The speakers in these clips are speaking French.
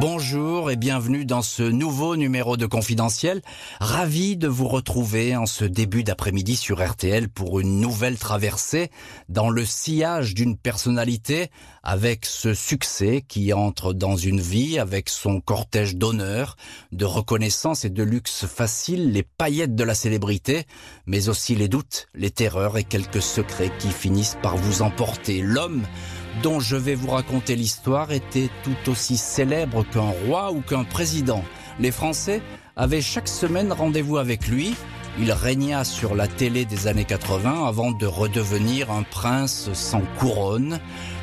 Bonjour et bienvenue dans ce nouveau numéro de Confidentiel. Ravi de vous retrouver en ce début d'après-midi sur RTL pour une nouvelle traversée dans le sillage d'une personnalité avec ce succès qui entre dans une vie avec son cortège d'honneur, de reconnaissance et de luxe facile, les paillettes de la célébrité, mais aussi les doutes, les terreurs et quelques secrets qui finissent par vous emporter. L'homme dont je vais vous raconter l'histoire était tout aussi célèbre qu'un roi ou qu'un président. Les Français avaient chaque semaine rendez-vous avec lui. Il régna sur la télé des années 80 avant de redevenir un prince sans couronne.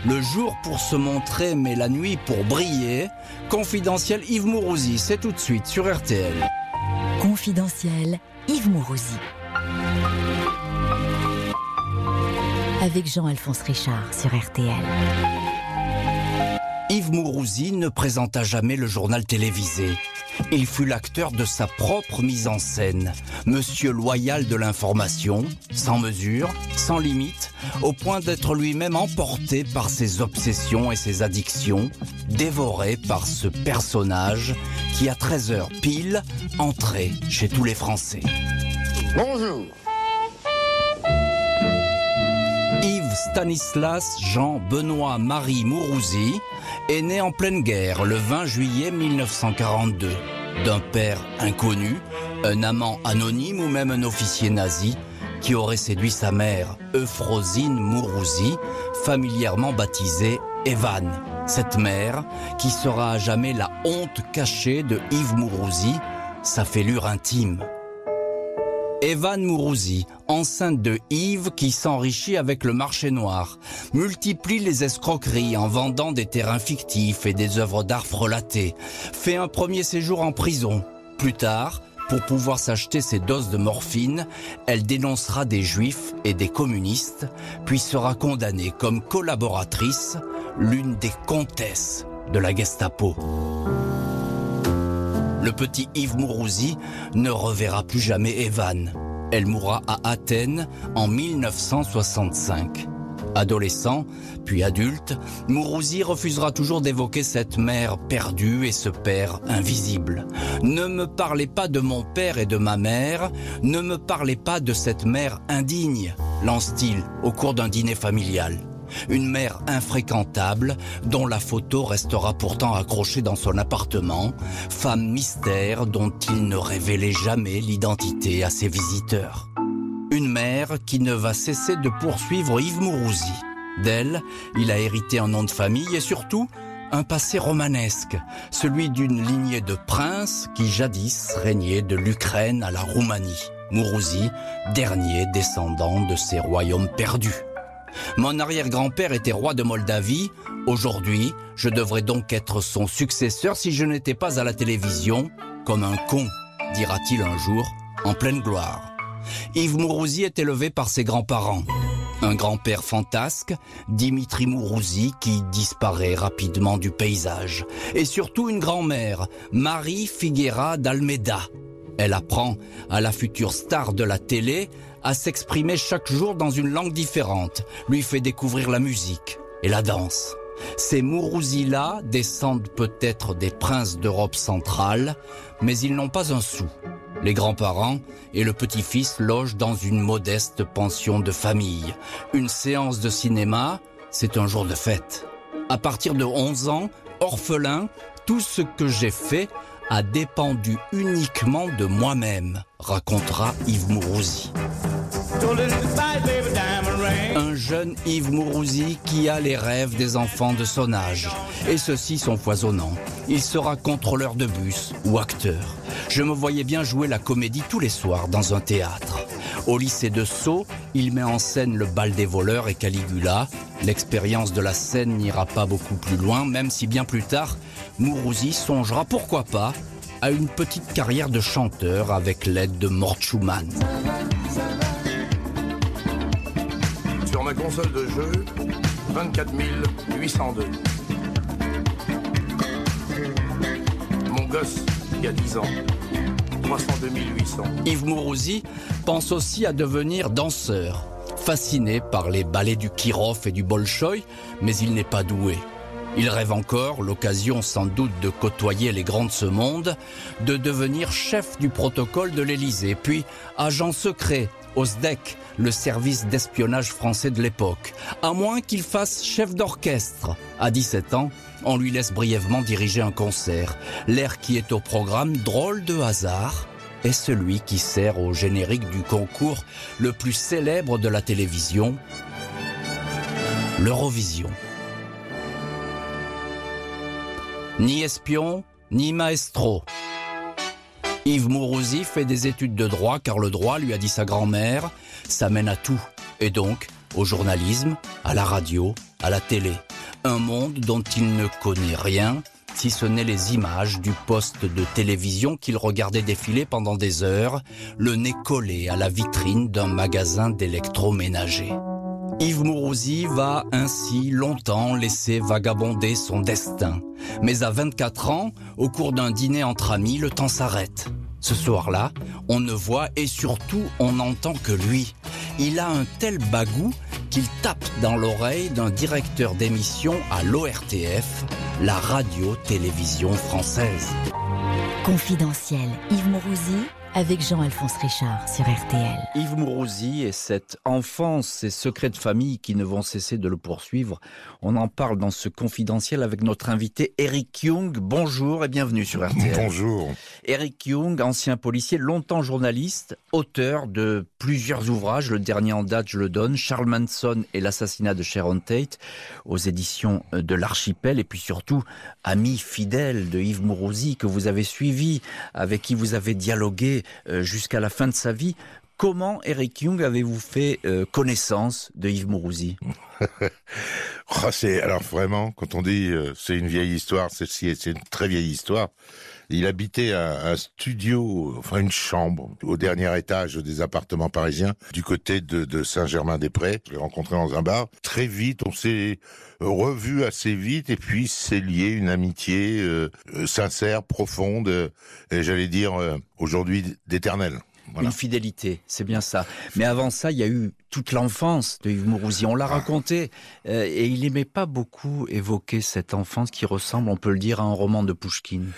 Le jour pour se montrer mais la nuit pour briller. Confidentiel Yves Mourouzi, c'est tout de suite sur RTL. Confidentiel Yves Mourouzi. Avec Jean-Alphonse Richard sur RTL. Yves Mourouzi ne présenta jamais le journal télévisé. Il fut l'acteur de sa propre mise en scène, monsieur loyal de l'information, sans mesure, sans limite, au point d'être lui-même emporté par ses obsessions et ses addictions, dévoré par ce personnage qui, à 13h pile, entrait chez tous les Français. Bonjour Stanislas Jean Benoît Marie Mourouzi est né en pleine guerre le 20 juillet 1942 d'un père inconnu, un amant anonyme ou même un officier nazi qui aurait séduit sa mère, Euphrosine Mourouzi, familièrement baptisée Evan. Cette mère qui sera à jamais la honte cachée de Yves Mourouzi, sa fêlure intime. Evan Mourouzi, enceinte de Yves qui s'enrichit avec le marché noir, multiplie les escroqueries en vendant des terrains fictifs et des œuvres d'art frelatées, fait un premier séjour en prison. Plus tard, pour pouvoir s'acheter ses doses de morphine, elle dénoncera des juifs et des communistes, puis sera condamnée comme collaboratrice, l'une des comtesses de la Gestapo le petit Yves Mourouzi ne reverra plus jamais Evan. Elle mourra à Athènes en 1965. Adolescent, puis adulte, Mourouzi refusera toujours d'évoquer cette mère perdue et ce père invisible. Ne me parlez pas de mon père et de ma mère, ne me parlez pas de cette mère indigne, lance-t-il au cours d'un dîner familial. Une mère infréquentable dont la photo restera pourtant accrochée dans son appartement, femme mystère dont il ne révélait jamais l'identité à ses visiteurs. Une mère qui ne va cesser de poursuivre Yves Mourouzi. D'elle, il a hérité un nom de famille et surtout un passé romanesque, celui d'une lignée de princes qui jadis régnaient de l'Ukraine à la Roumanie. Mourouzi, dernier descendant de ces royaumes perdus. Mon arrière-grand-père était roi de Moldavie. Aujourd'hui, je devrais donc être son successeur si je n'étais pas à la télévision, comme un con, dira-t-il un jour, en pleine gloire. Yves Mourouzi est élevé par ses grands-parents. Un grand-père fantasque, Dimitri Mourouzi, qui disparaît rapidement du paysage. Et surtout une grand-mère, Marie Figuera d'Almeida. Elle apprend à la future star de la télé à s'exprimer chaque jour dans une langue différente, lui fait découvrir la musique et la danse. Ces Mourouzi-là descendent peut-être des princes d'Europe centrale, mais ils n'ont pas un sou. Les grands-parents et le petit-fils logent dans une modeste pension de famille. Une séance de cinéma, c'est un jour de fête. À partir de 11 ans, orphelin, tout ce que j'ai fait a dépendu uniquement de moi-même, racontera Yves Mourouzi. Un jeune Yves Mourouzi qui a les rêves des enfants de son âge. Et ceux-ci sont foisonnants. Il sera contrôleur de bus ou acteur. Je me voyais bien jouer la comédie tous les soirs dans un théâtre. Au lycée de Sceaux, il met en scène le bal des voleurs et Caligula. L'expérience de la scène n'ira pas beaucoup plus loin, même si bien plus tard, Mourouzi songera pourquoi pas à une petite carrière de chanteur avec l'aide de Mort Schumann. Sur ma console de jeu, 24 802. Mon gosse, il y a 10 ans, 302 800. Yves Mourouzi pense aussi à devenir danseur. Fasciné par les ballets du Kirov et du Bolchoï, mais il n'est pas doué. Il rêve encore, l'occasion sans doute de côtoyer les grands de ce monde, de devenir chef du protocole de l'Élysée, puis agent secret au SDEC, le service d'espionnage français de l'époque, à moins qu'il fasse chef d'orchestre. À 17 ans, on lui laisse brièvement diriger un concert. L'air qui est au programme, drôle de hasard, est celui qui sert au générique du concours le plus célèbre de la télévision, l'Eurovision. Ni espion, ni maestro. Yves Mourouzi fait des études de droit car le droit, lui a dit sa grand-mère, ça mène à tout. Et donc, au journalisme, à la radio, à la télé. Un monde dont il ne connaît rien, si ce n'est les images du poste de télévision qu'il regardait défiler pendant des heures, le nez collé à la vitrine d'un magasin d'électroménager. Yves Mourouzi va ainsi longtemps laisser vagabonder son destin. Mais à 24 ans, au cours d'un dîner entre amis, le temps s'arrête. Ce soir-là, on ne voit et surtout on n'entend que lui. Il a un tel bagou qu'il tape dans l'oreille d'un directeur d'émission à l'ORTF, la radio-télévision française. Confidentiel, Yves Mourouzi avec Jean-Alphonse Richard sur RTL. Yves Mourouzi et cette enfance, ces secrets de famille qui ne vont cesser de le poursuivre, on en parle dans ce confidentiel avec notre invité Eric Young. Bonjour et bienvenue sur RTL. Bonjour. Eric Young, ancien policier, longtemps journaliste, auteur de plusieurs ouvrages. Le dernier en date, je le donne, Charles Manson et l'assassinat de Sharon Tate aux éditions de l'Archipel et puis surtout ami fidèle de Yves Mourouzi que vous avez suivi, avec qui vous avez dialogué euh, jusqu'à la fin de sa vie. Comment, Eric Young, avez-vous fait euh, connaissance de Yves Mourouzi? Oh, alors vraiment, quand on dit euh, c'est une vieille histoire, c'est une très vieille histoire. Il habitait un, studio, enfin une chambre, au dernier étage des appartements parisiens, du côté de, Saint-Germain-des-Prés. Je l'ai rencontré dans un bar. Très vite, on s'est revu assez vite, et puis c'est lié une amitié sincère, profonde, et j'allais dire aujourd'hui d'éternel. Une fidélité, c'est bien ça. Mais avant ça, il y a eu toute l'enfance de Yves Mourouzi. On l'a ah. raconté euh, et il n'aimait pas beaucoup évoquer cette enfance qui ressemble, on peut le dire, à un roman de Pouchkine.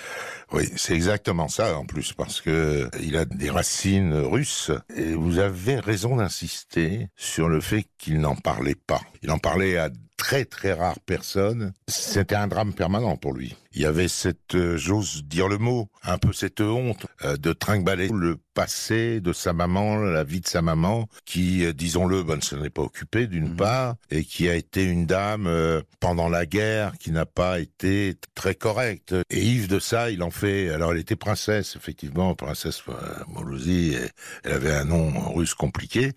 Oui, c'est exactement ça en plus parce que il a des racines russes et vous avez raison d'insister sur le fait qu'il n'en parlait pas. Il en parlait à très très rares personnes. C'était un drame permanent pour lui. Il y avait cette, euh, j'ose dire le mot, un peu cette honte euh, de trinquer le passé de sa maman, la vie de sa maman, qui, euh, disons-le, ben, ne se n'est pas occupée d'une mhm. part, et qui a été une dame pendant la guerre, qui n'a pas été très correcte. Et Yves de ça, il en fait. Alors, elle était princesse, effectivement, princesse Moulouzi. Elle avait un nom russe compliqué,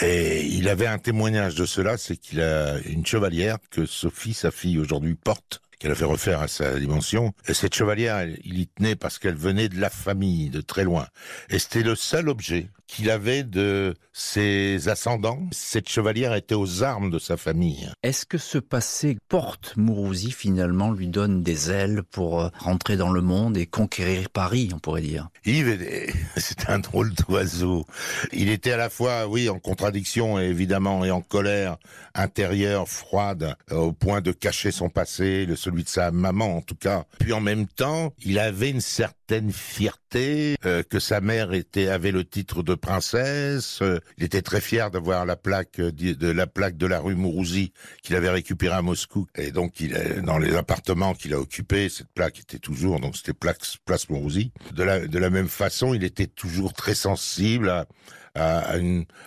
et il avait un témoignage de cela, c'est qu'il a une chevalière que Sophie, sa fille aujourd'hui, porte qu'elle a fait refaire à sa dimension. Et cette chevalière, il y tenait parce qu'elle venait de la famille, de très loin. Et c'était le seul objet qu'il avait de ses ascendants. Cette chevalière était aux armes de sa famille. Est-ce que ce passé porte Mourouzi finalement lui donne des ailes pour euh, rentrer dans le monde et conquérir Paris, on pourrait dire? Yves, c'est un drôle d'oiseau. Il était à la fois, oui, en contradiction évidemment et en colère intérieure, froide, euh, au point de cacher son passé, celui de sa maman en tout cas. Puis en même temps, il avait une certaine fierté euh, que sa mère était avait le titre de princesse. Euh, il était très fier d'avoir la plaque euh, de la plaque de la rue Mourouzi qu'il avait récupérée à Moscou. Et donc, il est dans les appartements qu'il a occupés, cette plaque était toujours donc c'était place, place Mourouzi. De la de la même façon, il était toujours très sensible à à,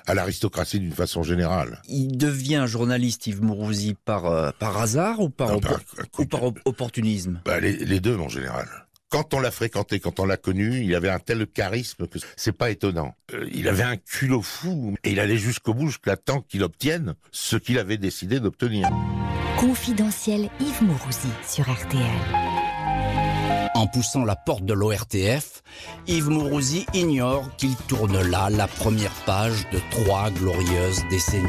à l'aristocratie d'une façon générale. Il devient journaliste Yves Mourouzi par, euh, par hasard ou par, ou par opportunisme? Bah, les, les deux en général quand on l'a fréquenté, quand on l'a connu, il avait un tel charisme que c'est pas étonnant. Euh, il avait un culot fou et il allait jusqu'au bout, jusqu'à temps qu'il obtienne ce qu'il avait décidé d'obtenir. Confidentiel Yves Mourouzi sur RTL. En poussant la porte de l'ORTF, Yves Mourouzi ignore qu'il tourne là la première page de trois glorieuses décennies.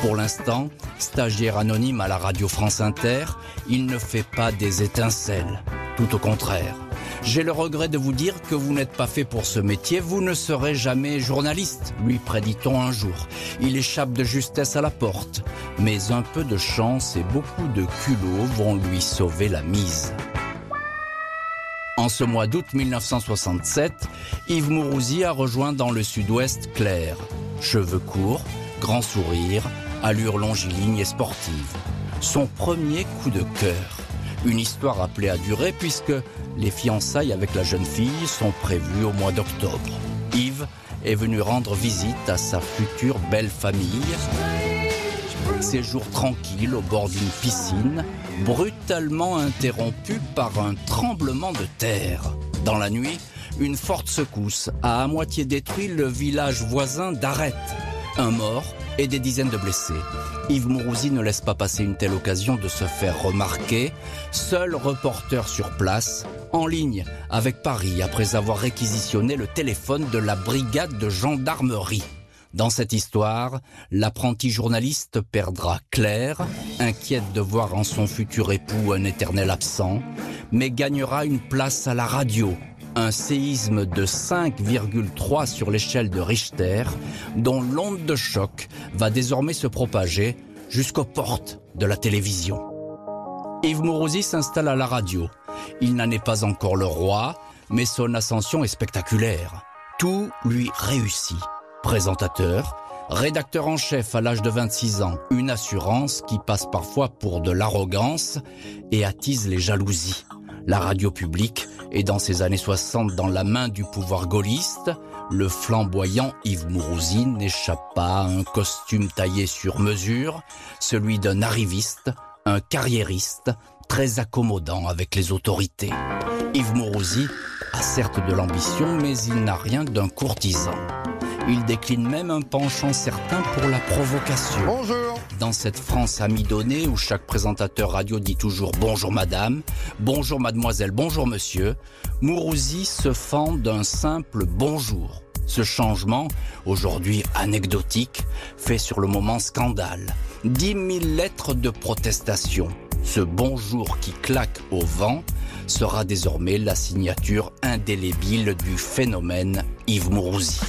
Pour l'instant, stagiaire anonyme à la radio France Inter, il ne fait pas des étincelles, tout au contraire. J'ai le regret de vous dire que vous n'êtes pas fait pour ce métier, vous ne serez jamais journaliste, lui prédit-on un jour. Il échappe de justesse à la porte, mais un peu de chance et beaucoup de culot vont lui sauver la mise. En ce mois d'août 1967, Yves Mourouzi a rejoint dans le sud-ouest Claire. Cheveux courts, grand sourire, allure longiligne et sportive. Son premier coup de cœur. Une histoire appelée à durer puisque les fiançailles avec la jeune fille sont prévues au mois d'octobre. Yves est venu rendre visite à sa future belle famille. Séjour tranquille au bord d'une piscine, brutalement interrompu par un tremblement de terre. Dans la nuit, une forte secousse a à moitié détruit le village voisin d'Arrête. Un mort et des dizaines de blessés. Yves Mourouzi ne laisse pas passer une telle occasion de se faire remarquer. Seul reporter sur place, en ligne avec Paris après avoir réquisitionné le téléphone de la brigade de gendarmerie. Dans cette histoire, l'apprenti journaliste perdra Claire, inquiète de voir en son futur époux un éternel absent, mais gagnera une place à la radio, un séisme de 5,3 sur l'échelle de Richter, dont l'onde de choc va désormais se propager jusqu'aux portes de la télévision. Yves Mourouzi s'installe à la radio. Il n'en est pas encore le roi, mais son ascension est spectaculaire. Tout lui réussit. Présentateur, rédacteur en chef à l'âge de 26 ans, une assurance qui passe parfois pour de l'arrogance et attise les jalousies. La radio publique est dans ces années 60 dans la main du pouvoir gaulliste. Le flamboyant Yves Mourouzi n'échappe pas à un costume taillé sur mesure, celui d'un arriviste, un carriériste, très accommodant avec les autorités. Yves Mourouzi a certes de l'ambition, mais il n'a rien d'un courtisan. Il décline même un penchant certain pour la provocation. Dans cette France amidonnée où chaque présentateur radio dit toujours bonjour madame, bonjour mademoiselle, bonjour monsieur, Mourouzi se fend d'un simple bonjour. Ce changement, aujourd'hui anecdotique, fait sur le moment scandale. Dix mille lettres de protestation. Ce bonjour qui claque au vent sera désormais la signature indélébile du phénomène Yves Mourouzi.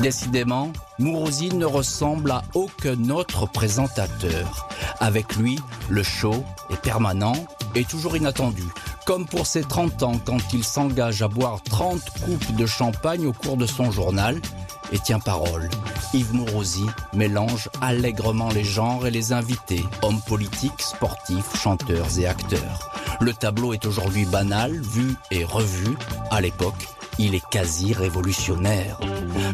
Décidément, Mourouzi ne ressemble à aucun autre présentateur. Avec lui, le show est permanent et toujours inattendu. Comme pour ses 30 ans quand il s'engage à boire 30 coupes de champagne au cours de son journal et tient parole. Yves Mourouzi mélange allègrement les genres et les invités, hommes politiques, sportifs, chanteurs et acteurs. Le tableau est aujourd'hui banal, vu et revu. À l'époque, il est quasi révolutionnaire.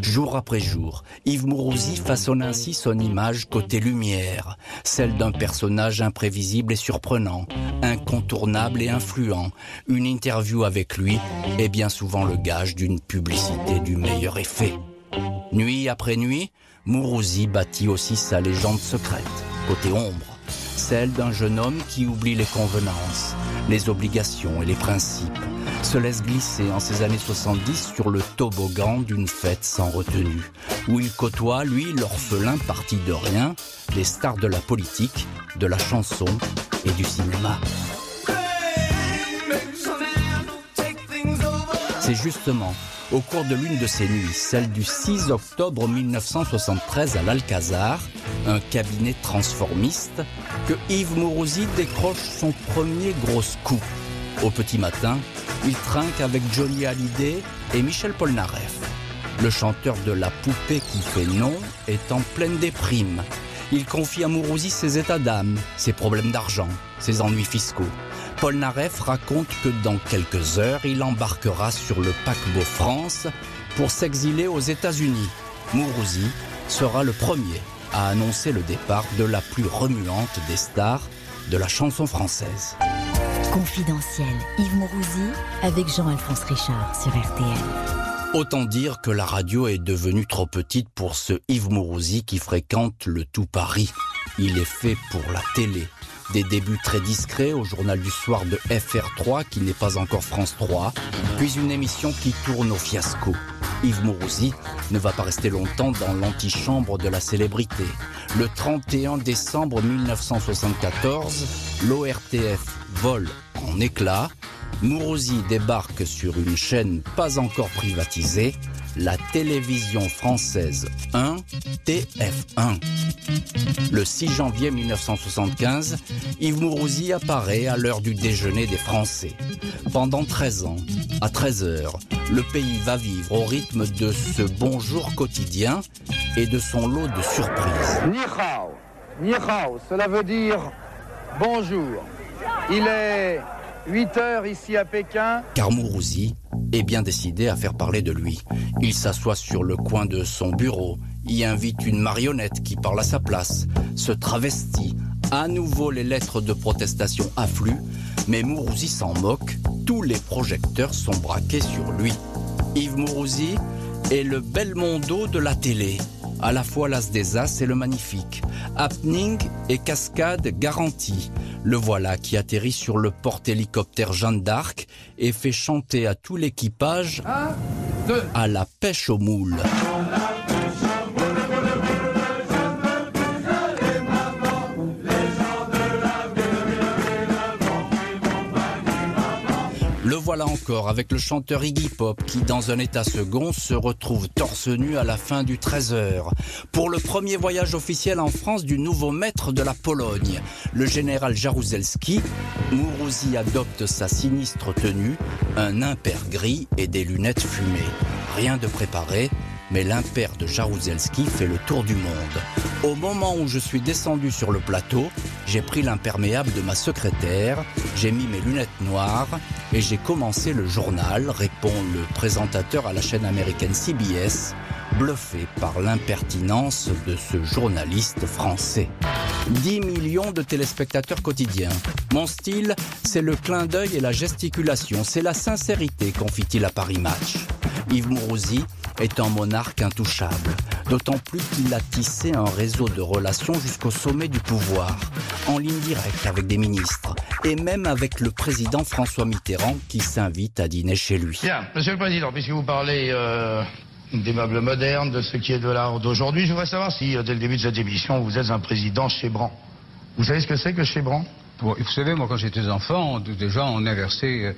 Jour après jour, Yves Mourouzi façonne ainsi son image côté lumière, celle d'un personnage imprévisible et surprenant, incontournable et influent. Une interview avec lui est bien souvent le gage d'une publicité du meilleur effet. Nuit après nuit, Mourouzi bâtit aussi sa légende secrète, côté ombre, celle d'un jeune homme qui oublie les convenances, les obligations et les principes, se laisse glisser en ces années 70 sur le toboggan d'une fête sans retenue, où il côtoie, lui, l'orphelin parti de rien, les stars de la politique, de la chanson et du cinéma. C'est justement au cours de l'une de ces nuits, celle du 6 octobre 1973 à l'Alcazar, un cabinet transformiste, que Yves Mourouzi décroche son premier gros coup. Au petit matin, il trinque avec Johnny Hallyday et Michel Polnareff. Le chanteur de La Poupée qui fait non est en pleine déprime. Il confie à Mourouzi ses états d'âme, ses problèmes d'argent, ses ennuis fiscaux. Polnareff raconte que dans quelques heures, il embarquera sur le paquebot France pour s'exiler aux États-Unis. Mourouzi sera le premier à annoncer le départ de la plus remuante des stars de la chanson française. Confidentiel, Yves Mourouzi avec Jean-Alphonse Richard sur RTL. Autant dire que la radio est devenue trop petite pour ce Yves Mourouzi qui fréquente le tout Paris. Il est fait pour la télé. Des débuts très discrets au journal du soir de FR3 qui n'est pas encore France 3, puis une émission qui tourne au fiasco. Yves Mourouzi ne va pas rester longtemps dans l'antichambre de la célébrité. Le 31 décembre 1974, l'ORTF vole en éclats. Mourouzi débarque sur une chaîne pas encore privatisée, la télévision française 1, TF1. Le 6 janvier 1975, Yves Mourouzi apparaît à l'heure du déjeuner des Français. Pendant 13 ans, à 13 heures, le pays va vivre au rythme de ce bonjour quotidien et de son lot de surprises. Ni hao, cela veut dire bonjour. Il est 8 heures ici à Pékin. Car Mourouzi est bien décidé à faire parler de lui. Il s'assoit sur le coin de son bureau, y invite une marionnette qui parle à sa place, se travestit. À nouveau, les lettres de protestation affluent, mais Mourouzi s'en moque. Tous les projecteurs sont braqués sur lui. Yves Mourouzi est le bel mondo de la télé à la fois l'as des as et le magnifique. Happening et cascade garantie. Le voilà qui atterrit sur le porte-hélicoptère Jeanne d'Arc et fait chanter à tout l'équipage à la pêche aux moules. Voilà encore avec le chanteur Iggy Pop qui, dans un état second, se retrouve torse nu à la fin du 13h. Pour le premier voyage officiel en France du nouveau maître de la Pologne, le général Jaruzelski, Mourouzi adopte sa sinistre tenue, un impair gris et des lunettes fumées. Rien de préparé, mais l'impair de Jaruzelski fait le tour du monde. Au moment où je suis descendu sur le plateau, j'ai pris l'imperméable de ma secrétaire, j'ai mis mes lunettes noires et j'ai commencé le journal, répond le présentateur à la chaîne américaine CBS, bluffé par l'impertinence de ce journaliste français. 10 millions de téléspectateurs quotidiens. Mon style, c'est le clin d'œil et la gesticulation, c'est la sincérité, confie-t-il à Paris Match. Yves Mourouzi est un monarque intouchable, d'autant plus qu'il a tissé un réseau de relations jusqu'au sommet du pouvoir, en ligne directe avec des ministres, et même avec le président François Mitterrand qui s'invite à dîner chez lui. Bien, Monsieur le Président, puisque vous parlez euh, des meubles modernes, de ce qui est de l'art d'aujourd'hui, je voudrais savoir si, euh, dès le début de cette émission, vous êtes un président Chébran. Vous savez ce que c'est que Chébran Bon, vous savez, moi, quand j'étais enfant, déjà, on inversait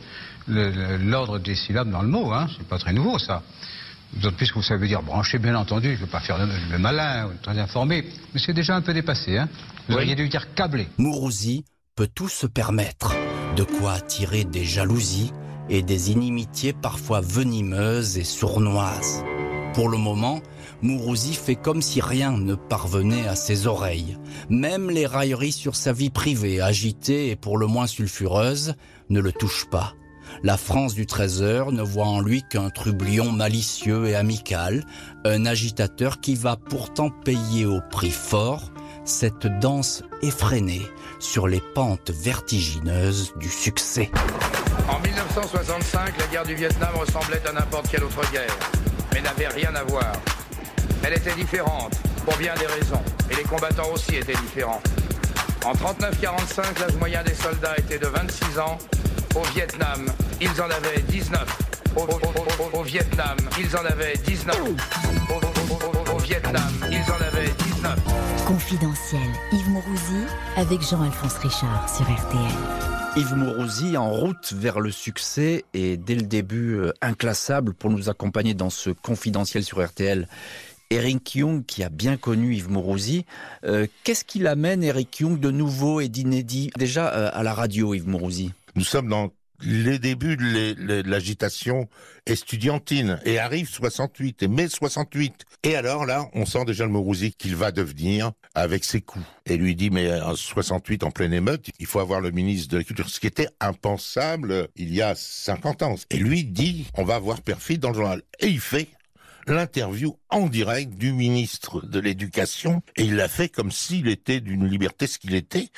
euh, l'ordre des syllabes dans le mot. Hein. C'est pas très nouveau, ça. D'autant plus que ça veut dire brancher, bien entendu. Je ne veux pas faire le, le malin, très informé. Mais c'est déjà un peu dépassé. Hein. Vous Oui. auriez dû dire câblé. Mourouzi peut tout se permettre, de quoi attirer des jalousies et des inimitiés parfois venimeuses et sournoises. Pour le moment, Mourouzi fait comme si rien ne parvenait à ses oreilles. Même les railleries sur sa vie privée, agitée et pour le moins sulfureuse, ne le touchent pas. La France du Trésor ne voit en lui qu'un trublion malicieux et amical, un agitateur qui va pourtant payer au prix fort cette danse effrénée sur les pentes vertigineuses du succès. En 1965, la guerre du Vietnam ressemblait à n'importe quelle autre guerre, mais n'avait rien à voir. Elle était différente, pour bien des raisons, et les combattants aussi étaient différents. En 39-45, l'âge moyen des soldats était de 26 ans. Au Vietnam, ils en avaient 19. Au, au- au- au- au Vietnam, ils en avaient 19. Au, au- au- au- au Vietnam, ils en avaient 19. Confidentiel, Yves Mourouzi avec Jean-Alphonse Richard sur RTL. Yves Mourouzi en route vers le succès et dès le début euh, inclassable pour nous accompagner dans ce confidentiel sur RTL. Eric Young, qui a bien connu Yves Mourouzi, euh, qu'est-ce qu'il amène Eric Young de nouveau et d'inédit? Déjà euh, à la radio, Yves Mourouzi Nous sommes dans les débuts de l'agitation estudiantine. Et arrive 68 et mai 68 et alors là on sent déjà le Mourouzi qu'il va devenir avec ses coups. Et lui dit mais en 68 en pleine émeute il faut avoir le ministre de la culture. Ce qui était impensable euh, il y a 50 ans. Et lui dit on va avoir Perfide dans le journal. Et il fait l'interview en direct du ministre de l'Éducation et il l'a fait comme s'il était d'une liberté ce qu'il était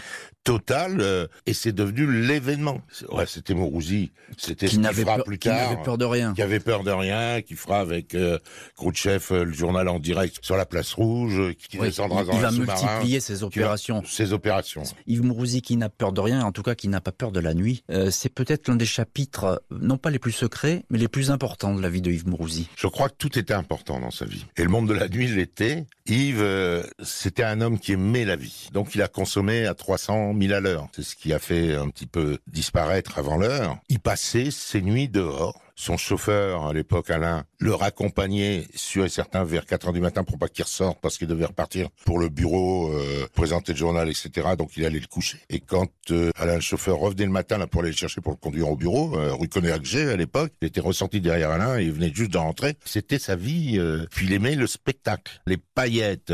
totale euh, et c'est devenu l'événement. Ouais, c'était Mourouzi, c'était ce Qui n'avait fera peur, plus qui tard. n'avait peur de rien. Qui avait peur de rien, qui fera avec euh, Khrouchtchev euh, le journal en direct sur la place rouge, euh, qui Oui, descendra il, dans il va multiplier ses qui va- opérations. Ses opérations. Yves Mourouzi qui n'a peur de rien, en tout cas qui n'a pas peur de la nuit, c'est peut-être l'un des chapitres, non pas les plus secrets, mais les plus importants de la vie de Yves Mourouzi. Je crois que tout était important dans sa vie. Et le monde de la nuit l'était. Yves, euh, c'était un homme qui aimait la vie. Donc il a consommé à 300 000 à l'heure. C'est ce qui a fait un petit peu disparaître avant l'heure. Il passait ses nuits dehors son chauffeur, à l'époque, Alain, le raccompagnait sur et certains vers 4 heures du matin pour pas qu'il ressorte parce qu'il devait repartir pour le bureau, euh, présenter le journal, etc. Donc il allait le coucher. Et quand euh, Alain, le chauffeur, revenait le matin là pour aller le chercher pour le conduire au bureau, euh, rue Connergé à l'époque, il était ressenti derrière Alain et il venait juste de rentrer. C'était sa vie. Euh, puis il aimait le spectacle, les paillettes,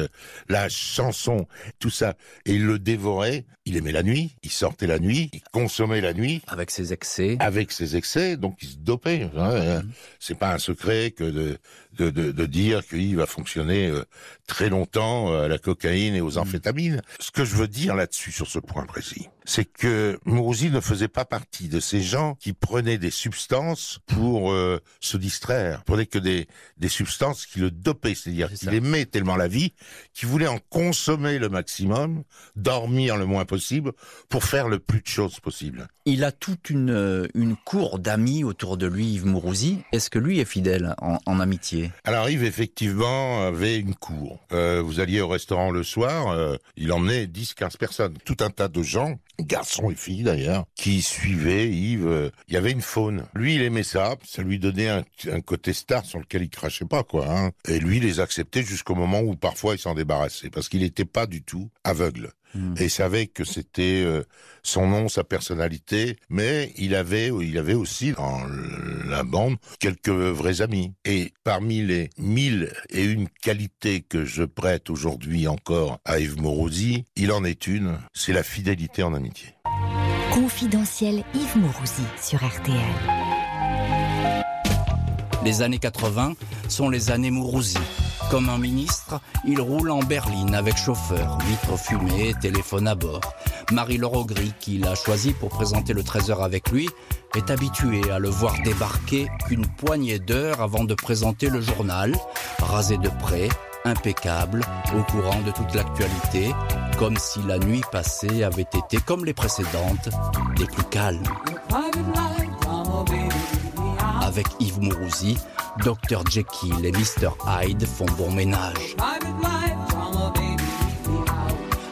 la chanson, tout ça. Et il le dévorait. Il aimait la nuit. Il sortait la nuit. Il consommait la nuit. Avec ses excès. Avec ses excès. Donc il se dopait. Hein, mmh. C'est pas un secret que de, de, de, de dire qu'il va fonctionner euh, très longtemps euh, à la cocaïne et aux amphétamines. Ce que je veux dire là-dessus, sur ce point précis, c'est que Mourouzi ne faisait pas partie de ces gens qui prenaient des substances pour euh, se distraire, prenait que des, des substances qui le dopaient, c'est-à-dire qu'il aimait tellement la vie qu'il voulait en consommer le maximum, dormir le moins possible, pour faire le plus de choses possible. Il a toute une, une cour d'amis autour de lui, Yves Mourouzi. Est-ce que lui est fidèle en, en amitié? Alors Yves, effectivement, avait une cour. Euh, vous alliez au restaurant le soir, euh, il emmenait 10-15 personnes, tout un tas de gens garçons et filles d'ailleurs, qui suivaient Yves. Euh, il y avait une faune. Lui, il aimait ça. Ça lui donnait un, côté star sur lequel il crachait pas, quoi. Hein. Et lui, il les acceptait jusqu'au moment où parfois il s'en débarrassait, parce qu'il n'était pas du tout aveugle. Mmh. Et il savait que c'était euh, son nom, sa personnalité, mais il avait, il avait aussi dans la bande quelques vrais amis. Et parmi les mille et une qualités que je prête aujourd'hui encore à Yves Morosi, il en est une, c'est la fidélité en amitié. Confidentiel Yves Morosi sur RTL. Les années 80 sont les années Mourouzi. Comme un ministre, il roule en berline avec chauffeur, vitres fumées, téléphone à bord. Marie-Laure Augry, qu'il a choisi pour présenter le 13h avec lui, est habituée à le voir débarquer qu'une poignée d'heures avant de présenter le journal, rasé de près, impeccable, au courant de toute l'actualité, comme si la nuit passée avait été, comme les précédentes, des plus calmes. Avec Yves Mourouzi, Dr Jekyll et Mr Hyde font bon ménage.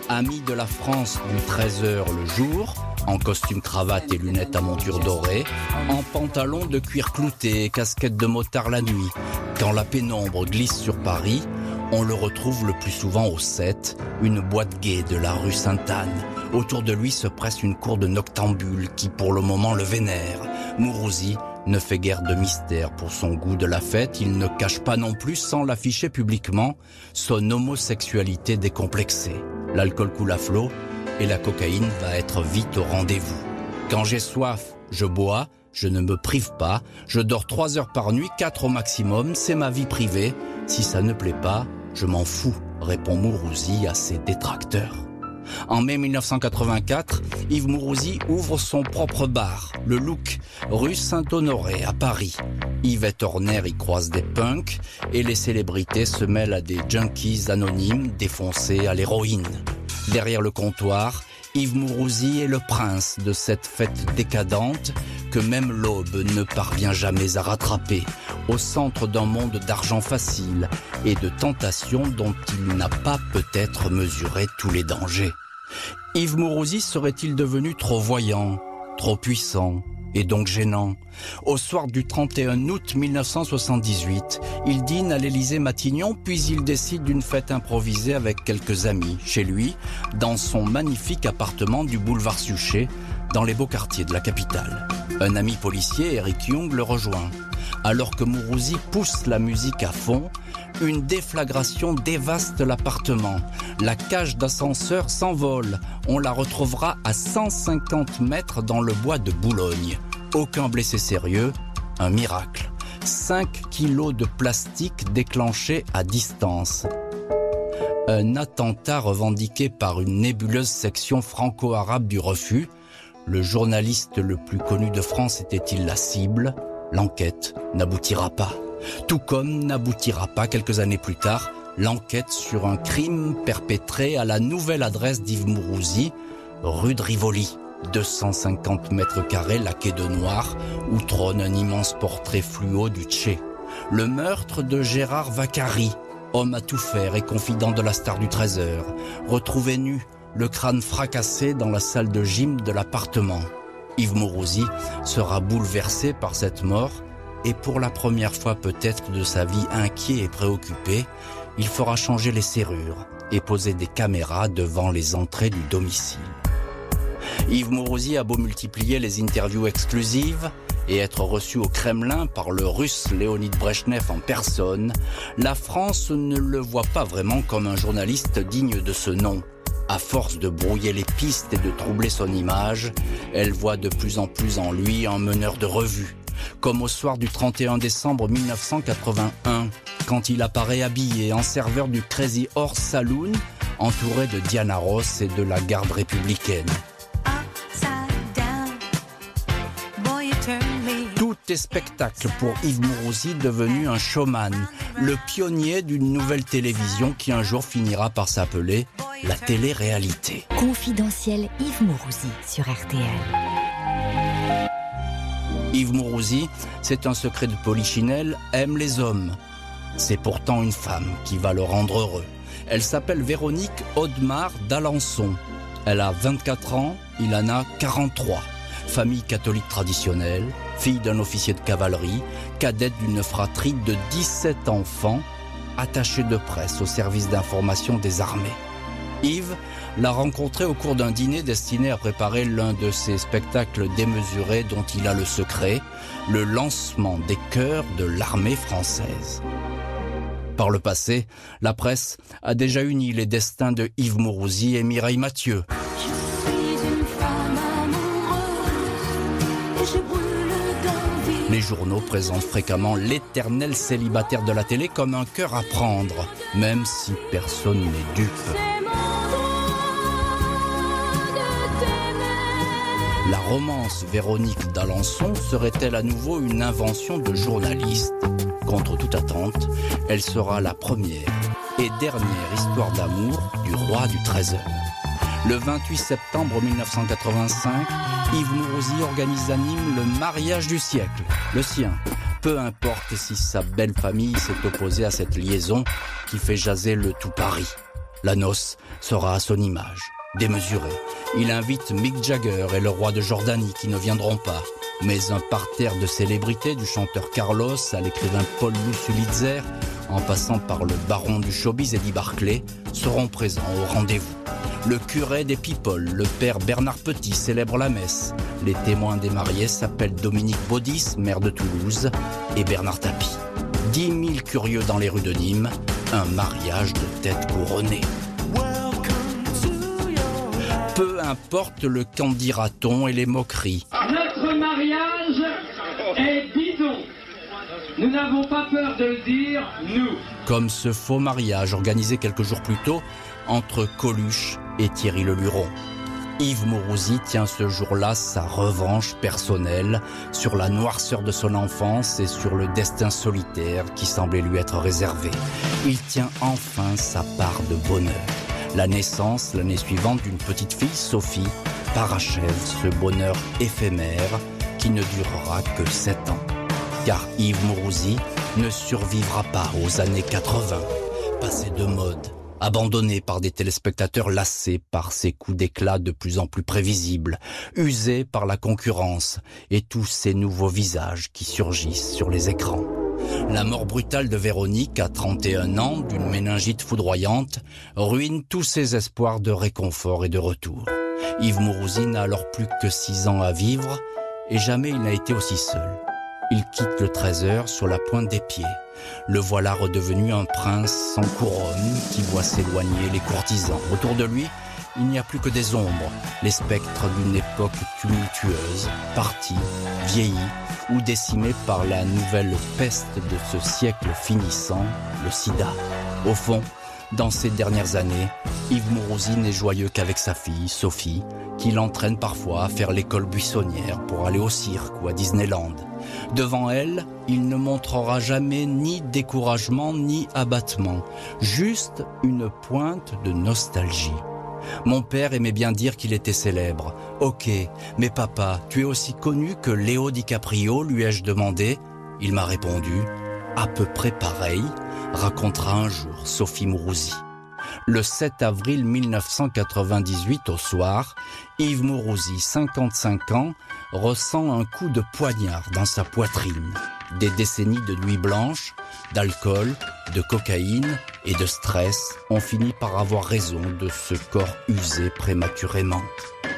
Ami de la France du 13h le jour, en costume cravate et lunettes à monture dorée, en pantalon de cuir clouté et casquette de motard la nuit. Quand la pénombre glisse sur Paris, on le retrouve le plus souvent au 7, une boîte gaie de la rue Sainte-Anne. Autour de lui se presse une cour de noctambules qui pour le moment le vénère. Mourouzi ne fait guère de mystère pour son goût de la fête, il ne cache pas non plus sans l'afficher publiquement son homosexualité décomplexée. L'alcool coule à flot et la cocaïne va être vite au rendez-vous. Quand j'ai soif, je bois, je ne me prive pas, je dors trois heures par nuit, quatre au maximum, c'est ma vie privée. Si ça ne plaît pas, je m'en fous, répond Mourouzi à ses détracteurs. En mai 1984, Yves Mourouzi ouvre son propre bar, le Look, rue Saint-Honoré à Paris. Yvette Horner y croise des punks et les célébrités se mêlent à des junkies anonymes défoncés à l'héroïne. Derrière le comptoir, Yves Mourouzi est le prince de cette fête décadente que même l'aube ne parvient jamais à rattraper, au centre d'un monde d'argent facile et de tentations dont il n'a pas peut-être mesuré tous les dangers. Yves Mourouzi serait-il devenu trop voyant, trop puissant et donc gênant Au soir du 31 août 1978, il dîne à l'Élysée Matignon, puis il décide d'une fête improvisée avec quelques amis, chez lui, dans son magnifique appartement du boulevard Suchet, dans les beaux quartiers de la capitale. Un ami policier, Eric Young, le rejoint. Alors que Mourouzi pousse la musique à fond, une déflagration dévaste l'appartement. La cage d'ascenseur s'envole. On la retrouvera à 150 mètres dans le bois de Boulogne. Aucun blessé sérieux, un miracle. 5 kilos de plastique déclenchés à distance. Un attentat revendiqué par une nébuleuse section franco-arabe du refus. Le journaliste le plus connu de France était-il la cible? L'enquête n'aboutira pas. Tout comme n'aboutira pas quelques années plus tard l'enquête sur un crime perpétré à la nouvelle adresse d'Yves Mourouzi, rue de Rivoli, 250 mètres carrés laqué de noir, où trône un immense portrait fluo du Tché. Le meurtre de Gérard Vaccari, homme à tout faire et confident de la star du Trésor, retrouvé nu, le crâne fracassé dans la salle de gym de l'appartement. Yves Mourouzi sera bouleversé par cette mort et pour la première fois peut-être de sa vie inquiet et préoccupé, il fera changer les serrures et poser des caméras devant les entrées du domicile. Yves Mourouzi a beau multiplier les interviews exclusives et être reçu au Kremlin par le russe Léonid Brezhnev en personne, la France ne le voit pas vraiment comme un journaliste digne de ce nom. À force de brouiller les pistes et de troubler son image, elle voit de plus en plus en lui un meneur de revue. Comme au soir du 31 décembre 1981, quand il apparaît habillé en serveur du Crazy Horse Saloon, entouré de Diana Ross et de la garde républicaine. Tout est spectacle pour Yves Mourouzi, devenu un showman, le pionnier d'une nouvelle télévision qui un jour finira par s'appeler la télé-réalité. Confidentiel Yves Mourouzi sur RTL. Yves Mourouzi, c'est un secret de Polichinelle, aime les hommes. C'est pourtant une femme qui va le rendre heureux. Elle s'appelle Véronique Audemars d'Alençon. Elle a 24 ans, il en a 43 famille catholique traditionnelle, fille d'un officier de cavalerie, cadette d'une fratrie de 17 enfants, attachée de presse au service d'information des armées. Yves l'a rencontré au cours d'un dîner destiné à préparer l'un de ces spectacles démesurés dont il a le secret, le lancement des chœurs de l'armée française. Par le passé, la presse a déjà uni les destins de Yves Mourouzi et Mireille Mathieu. Les journaux présentent fréquemment l'éternel célibataire de la télé comme un cœur à prendre, même si personne n'est dupe. La romance Véronique d'Alençon serait-elle à nouveau une invention de journaliste? Contre toute attente, elle sera la première et dernière histoire d'amour du roi du Trésor. Le 28 septembre 1985, Yves Mourouzi organise à Nîmes le mariage du siècle, le sien. Peu importe si sa belle famille s'est opposée à cette liaison qui fait jaser le tout Paris. La noce sera à son image, démesurée. Il invite Mick Jagger et le roi de Jordanie qui ne viendront pas. Mais un parterre de célébrités du chanteur Carlos à l'écrivain Paul Lussulitzer, en passant par le baron du showbiz Eddie Barclay, seront présents au rendez-vous. Le curé des People, le père Bernard Petit, célèbre la messe. Les témoins des mariés s'appellent Dominique Baudis, maire de Toulouse, et Bernard Tapie. Dix mille curieux dans les rues de Nîmes, un mariage de tête couronnée. Peu importe le qu'en dira-t-on et les moqueries. Notre mariage est bidon. Nous n'avons pas peur de le dire, nous. Comme ce faux mariage organisé quelques jours plus tôt entre Coluche et Thierry Leluron. Yves Mourouzi tient ce jour-là sa revanche personnelle sur la noirceur de son enfance et sur le destin solitaire qui semblait lui être réservé. Il tient enfin sa part de bonheur. La naissance, l'année suivante, d'une petite fille, Sophie, parachève ce bonheur éphémère qui ne durera que sept ans. Car Yves Mourouzi ne survivra pas aux années 80, passé de mode, abandonné par des téléspectateurs lassés par ses coups d'éclat de plus en plus prévisibles, usés par la concurrence et tous ces nouveaux visages qui surgissent sur les écrans. La mort brutale de Véronique, à 31 ans, d'une méningite foudroyante, ruine tous ses espoirs de réconfort et de retour. Yves Mourouzi n'a alors plus que six ans à vivre, et jamais il n'a été aussi seul. Il quitte le trésor sur la pointe des pieds. Le voilà redevenu un prince sans couronne qui voit s'éloigner les courtisans. Autour de lui, il n'y a plus que des ombres, les spectres d'une époque tumultueuse, partie, vieillie ou décimée par la nouvelle peste de ce siècle finissant, le sida. Au fond, dans ces dernières années, Yves Mourouzi n'est joyeux qu'avec sa fille, Sophie, qui l'entraîne parfois à faire l'école buissonnière pour aller au cirque ou à Disneyland. Devant elle, il ne montrera jamais ni découragement ni abattement, juste une pointe de nostalgie. Mon père aimait bien dire qu'il était célèbre. Ok, mais papa, tu es aussi connu que Léo DiCaprio, lui ai-je demandé? Il m'a répondu, à peu près pareil, racontera un jour Sophie Mourouzi. Le 7 avril 1998 au soir, Yves Mourouzi, 55 ans, ressent un coup de poignard dans sa poitrine. Des décennies de nuit blanche, d'alcool, de cocaïne et de stress ont fini par avoir raison de ce corps usé prématurément.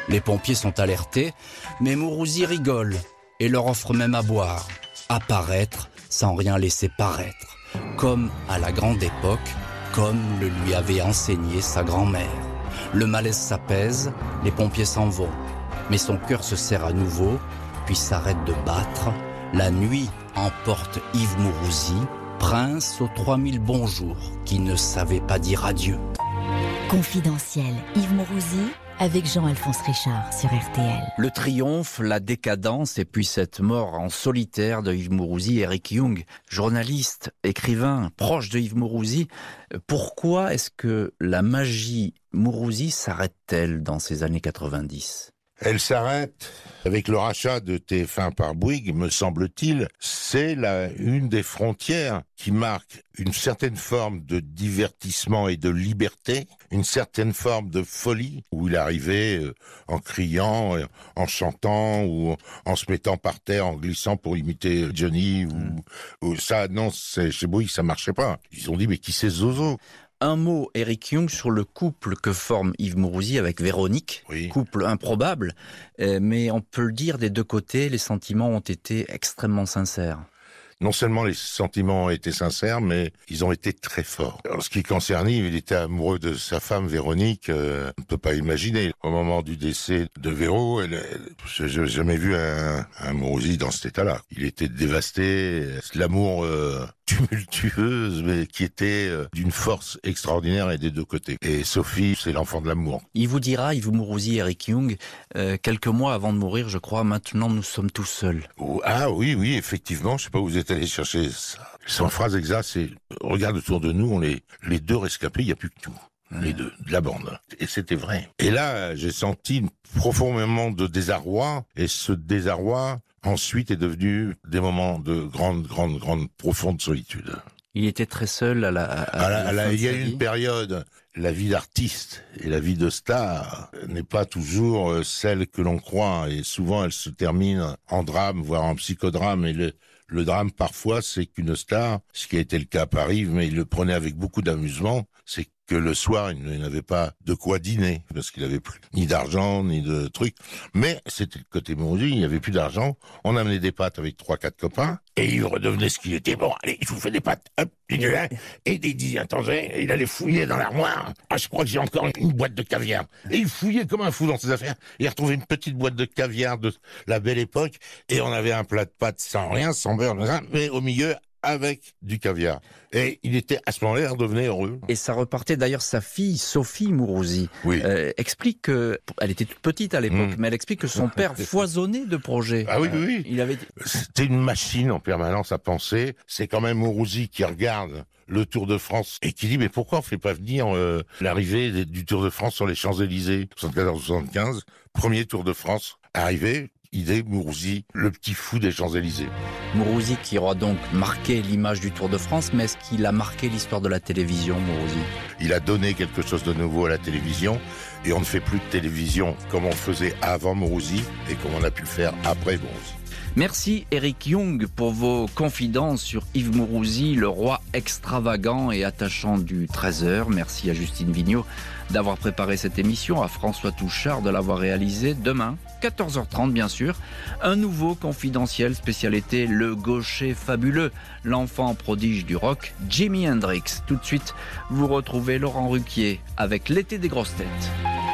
Les pompiers sont alertés, mais Mourouzi rigole et leur offre même à boire, apparaître sans rien laisser paraître, comme à la grande époque, comme le lui avait enseigné sa grand-mère. Le malaise s'apaise, les pompiers s'en vont, mais son cœur se serre à nouveau, puis s'arrête de battre. La nuit emporte Yves Mourouzi, prince aux 3000 bonjours, qui ne savait pas dire adieu. Confidentiel, Yves Mourouzi avec Jean-Alphonse Richard sur RTL. Le triomphe, la décadence et puis cette mort en solitaire de Yves Mourouzi, Eric Young, journaliste, écrivain, proche de Yves Mourouzi. Pourquoi est-ce que la magie Mourouzi s'arrête-t-elle dans ces années 90 elle s'arrête avec le rachat de TF1 par Bouygues, me semble-t-il. C'est la, une des frontières qui marque une certaine forme de divertissement et de liberté, une certaine forme de folie, où il arrivait euh, en criant, euh, en chantant, ou en se mettant par terre, en glissant pour imiter Johnny, ou, mm. ou ça, non, chez Bouygues, ça marchait pas. Ils ont dit, mais qui c'est Zozo? Un mot, Eric Young, sur le couple que forme Yves Mourouzi avec Véronique. Couple improbable, euh, mais on peut le dire des deux côtés, les sentiments ont été extrêmement sincères non seulement les sentiments été sincères, mais ils ont été très forts. En ce qui concerne Yves, il était amoureux de sa femme Véronique. Euh, on ne peut pas imaginer. Au moment du décès de Véro, elle, je n'ai jamais vu un, un Mourouzi dans cet état-là. Il était dévasté. L'amour euh, tumultueuse, mais qui était euh, d'une force extraordinaire et des deux côtés. Et Sophie, c'est l'enfant de l'amour. Il vous dira, Yves Mourouzi, Eric Young, euh, quelques mois avant de mourir, je crois, maintenant nous sommes tous seuls. Ah oui, oui, effectivement, je sais pas où vous êtes allé chercher ça. Son phrase exacte, c'est regarde autour de nous, on est les deux rescapés, il n'y a plus que nous les deux, de la bande. Et c'était vrai. Et là, j'ai senti profondément de désarroi, et ce désarroi, ensuite, est devenu des moments de grande, grande, grande, profonde solitude. Il était très seul à la. À, il y a eu une période. La vie d'artiste et la vie de star n'est pas toujours euh, celle que l'on croit et souvent elle se termine en drame, voire en psychodrame. Et le, le drame parfois, c'est qu'une star, ce qui a été le cas à Paris, mais il le prenait avec beaucoup d'amusement, c'est que le soir, il n'avait pas de quoi dîner, parce qu'il avait plus ni d'argent, ni de trucs. Mais c'était le côté maudit, il n'y avait plus d'argent. On amenait des pâtes avec trois, quatre copains, et il redevenait ce qu'il était. Bon, allez, je vous fais des pâtes. Hop, et il disait, attendez, il allait fouiller dans l'armoire. Ah, je crois que j'ai encore une boîte de caviar. Et il fouillait comme un fou dans ses affaires. Il retrouvait une petite boîte de caviar de la belle époque, et on avait un plat de pâtes sans rien, sans beurre, mais au milieu, avec du caviar. Et il était à ce moment-là, il redevenait heureux. Et ça repartait d'ailleurs sa fille, Sophie Mourouzi, oui. Euh, explique que, elle était toute petite à l'époque, mm. mais elle explique que son père foisonnait de projets. Ah oui, oui, oui. Il avait... C'était une machine en permanence à penser. C'est quand même Mourouzi qui regarde le Tour de France et qui dit mais pourquoi on fait pas venir euh, l'arrivée du Tour de France sur les Champs-Élysées? 74-75, premier Tour de France arrivé, idée Mourouzi, le petit fou des Champs-Élysées. Mourouzi qui aura donc marqué l'image du Tour de France, mais est-ce qu'il a marqué l'histoire de la télévision, Mourouzi? Il a donné quelque chose de nouveau à la télévision, et on ne fait plus de télévision comme on faisait avant Mourouzi, et comme on a pu le faire après Mourouzi. Merci Eric Young pour vos confidences sur Yves Mourouzi, le roi extravagant et attachant du 13h. Merci à Justine Vignot d'avoir préparé cette émission, à François Touchard de l'avoir réalisée. Demain, 14h30 bien sûr, un nouveau confidentiel spécialité Le Gaucher fabuleux, l'enfant prodige du rock, Jimi Hendrix. Tout de suite, vous retrouvez Laurent Ruquier avec l'été des grosses têtes.